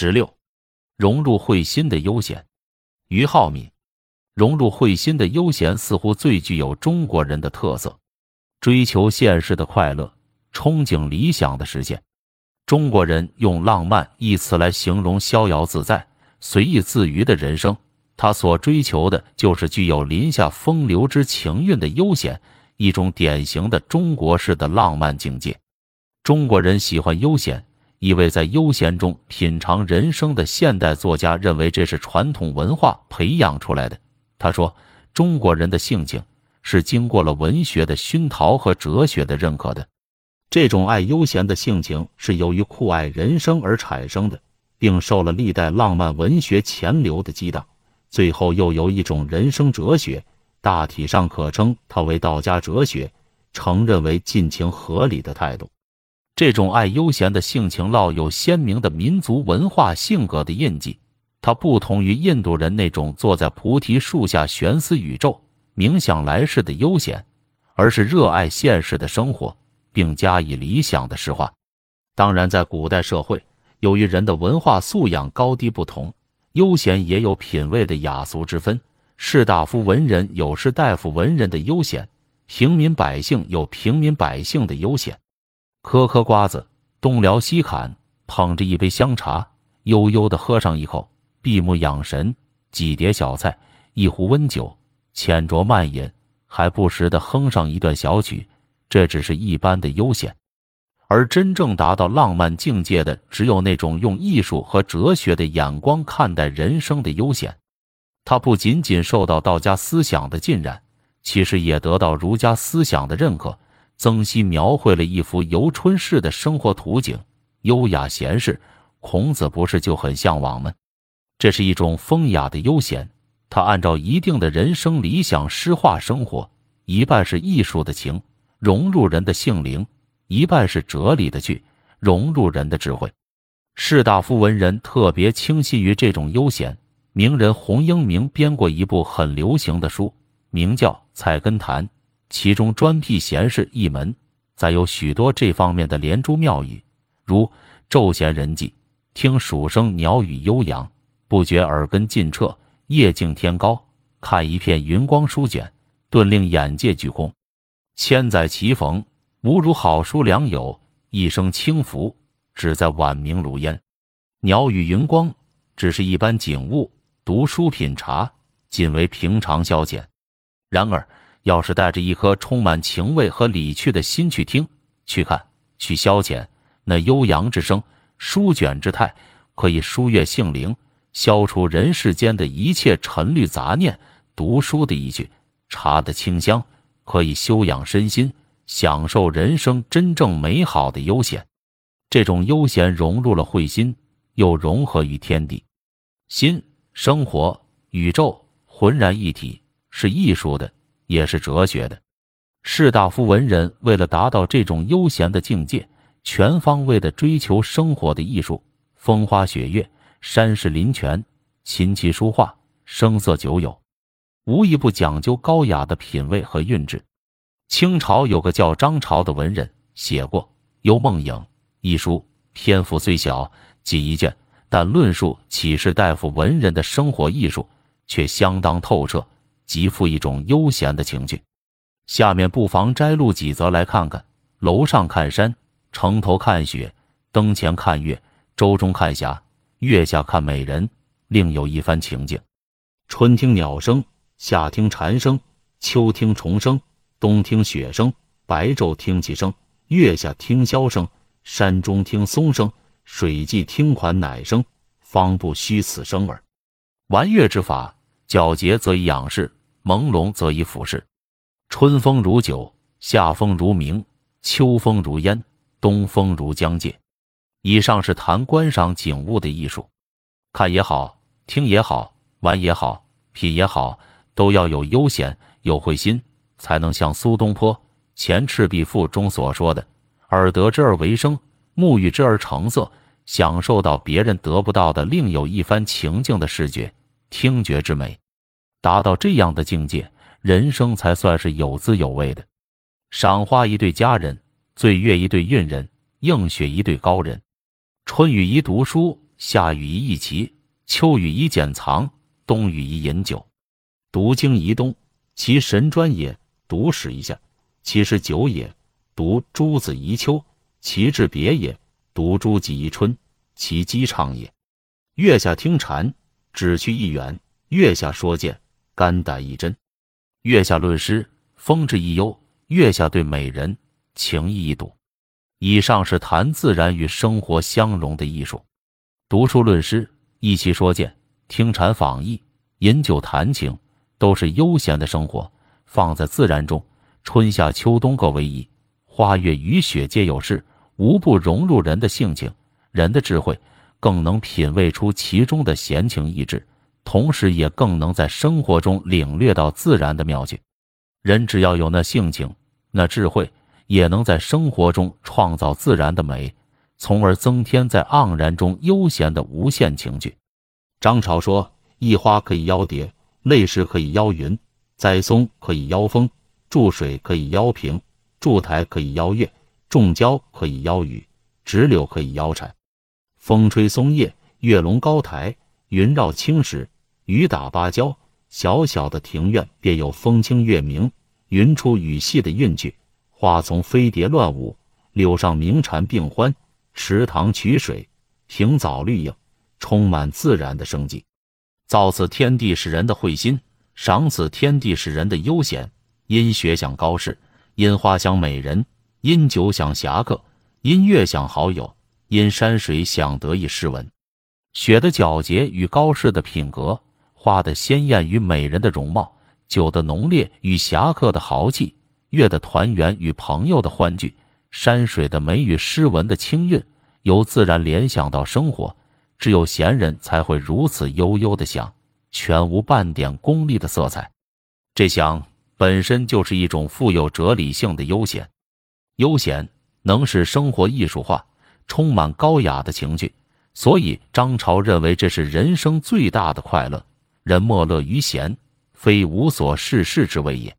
十六，融入会心的悠闲。于浩敏，融入会心的悠闲似乎最具有中国人的特色，追求现实的快乐，憧憬理想的实现。中国人用浪漫一词来形容逍遥自在、随意自娱的人生，他所追求的就是具有林下风流之情韵的悠闲，一种典型的中国式的浪漫境界。中国人喜欢悠闲。一位在悠闲中品尝人生的现代作家认为这是传统文化培养出来的。他说：“中国人的性情是经过了文学的熏陶和哲学的认可的。这种爱悠闲的性情是由于酷爱人生而产生的，并受了历代浪漫文学潜流的激荡。最后又有一种人生哲学，大体上可称它为道家哲学，承认为尽情合理的态度。”这种爱悠闲的性情烙有鲜明的民族文化性格的印记，它不同于印度人那种坐在菩提树下悬思宇宙、冥想来世的悠闲，而是热爱现实的生活，并加以理想的诗化。当然，在古代社会，由于人的文化素养高低不同，悠闲也有品味的雅俗之分。士大夫文人有士大夫文人的悠闲，平民百姓有平民百姓的悠闲。嗑嗑瓜子，东聊西侃，捧着一杯香茶，悠悠的喝上一口，闭目养神；几碟小菜，一壶温酒，浅酌慢饮，还不时的哼上一段小曲。这只是一般的悠闲，而真正达到浪漫境界的，只有那种用艺术和哲学的眼光看待人生的悠闲。他不仅仅受到道家思想的浸染，其实也得到儒家思想的认可。曾皙描绘了一幅游春式的生活图景，优雅闲适。孔子不是就很向往吗？这是一种风雅的悠闲，他按照一定的人生理想诗化生活，一半是艺术的情，融入人的性灵；一半是哲理的趣，融入人的智慧。士大夫文人特别倾心于这种悠闲。名人洪应明编过一部很流行的书，名叫《菜根谭》。其中专辟闲事一门，再有许多这方面的连珠妙语，如昼闲人迹，听鼠声鸟语悠扬，不觉耳根尽彻；夜静天高，看一片云光舒卷，顿令眼界俱空。千载棋逢，无如好书良友，一生轻浮，只在晚明如烟。鸟语云光只是一般景物，读书品茶仅为平常消遣。然而。要是带着一颗充满情味和理趣的心去听、去看、去消遣，那悠扬之声、书卷之态，可以舒悦性灵，消除人世间的一切尘虑杂念；读书的一句，茶的清香，可以修养身心，享受人生真正美好的悠闲。这种悠闲融入了慧心，又融合于天地、心、生活、宇宙，浑然一体，是艺术的。也是哲学的，士大夫文人为了达到这种悠闲的境界，全方位的追求生活的艺术，风花雪月、山势林泉、琴棋书画、声色酒友，无一不讲究高雅的品味和韵致。清朝有个叫张潮的文人写过《幽梦影》一书，篇幅虽小，仅一卷，但论述启士大夫文人的生活艺术，却相当透彻。极富一种悠闲的情趣，下面不妨摘录几则来看看：楼上看山，城头看雪，灯前看月，舟中看霞，月下看美人，另有一番情境。春听鸟声，夏听蝉声，秋听虫声，冬听雪声，白昼听其声，月下听箫声，山中听松声，水际听款乃声，方不虚此声耳。玩乐之法，皎洁则以仰视。朦胧则以俯视，春风如酒，夏风如明，秋风如烟，冬风如江界。以上是谈观赏景物的艺术，看也好，听也好，玩也好，品也好，都要有悠闲，有慧心，才能像苏东坡《前赤壁赋》中所说的：“耳得之而为声，目遇之而成色，享受到别人得不到的另有一番情境的视觉、听觉之美。”达到这样的境界，人生才算是有滋有味的。赏花一对佳人，醉月一对韵人，映雪一对高人。春雨宜读书，夏与宜棋，秋雨宜剪藏，冬雨宜饮酒。读经宜冬，其神专也；读史一下，其实久也；读诸子宜秋，其志别也；读诸己宜春，其机畅也。月下听蝉，只去一远；月下说剑，肝胆一真；月下论诗，风致一幽；月下对美人，情意一睹。以上是谈自然与生活相融的艺术。读书论诗，一起说剑，听禅访艺，饮酒谈情，都是悠闲的生活。放在自然中，春夏秋冬各为宜，花月雨雪皆有事，无不融入人的性情，人的智慧。更能品味出其中的闲情逸致，同时也更能在生活中领略到自然的妙境。人只要有那性情、那智慧，也能在生活中创造自然的美，从而增添在盎然中悠闲的无限情趣。张潮说：“一花可以邀蝶，泪石可以邀云，栽松可以邀风，注水可以邀平，筑台可以邀月，种蕉可以邀雨，植柳可以邀蝉。”风吹松叶，月笼高台，云绕青石，雨打芭蕉。小小的庭院便有风清月明、云出雨细的韵趣。花丛飞蝶乱舞，柳上鸣蝉并欢。池塘取水，亭藻绿影，充满自然的生机。造此天地是人的慧心，赏此天地是人的悠闲。因雪想高士，因花想美人，因酒想侠客，因月想好友。因山水想得意诗文，雪的皎洁与高士的品格，花的鲜艳与美人的容貌，酒的浓烈与侠客的豪气，月的团圆与朋友的欢聚，山水的美与诗文的清韵，由自然联想到生活，只有闲人才会如此悠悠的想，全无半点功利的色彩。这想本身就是一种富有哲理性的悠闲，悠闲能使生活艺术化。充满高雅的情趣，所以张潮认为这是人生最大的快乐。人莫乐于闲，非无所事事之谓也。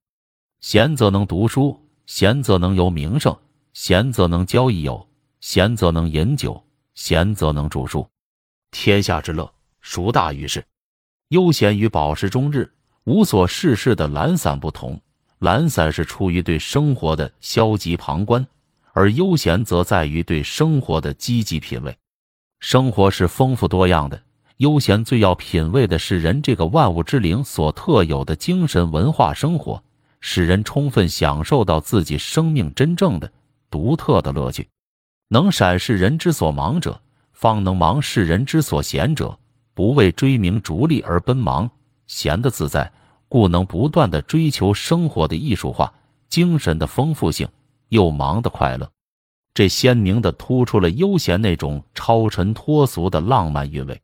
闲则能读书，闲则能游名胜，闲则能交益友，闲则能饮酒，闲则能著书。天下之乐，孰大于是？悠闲与饱食终日、无所事事的懒散不同，懒散是出于对生活的消极旁观。而悠闲则在于对生活的积极品味。生活是丰富多样的，悠闲最要品味的是人这个万物之灵所特有的精神文化生活，使人充分享受到自己生命真正的独特的乐趣。能闪世人之所忙者，方能忙世人之所闲者。不为追名逐利而奔忙，闲的自在，故能不断的追求生活的艺术化、精神的丰富性。又忙的快乐，这鲜明的突出了悠闲那种超尘脱俗的浪漫韵味。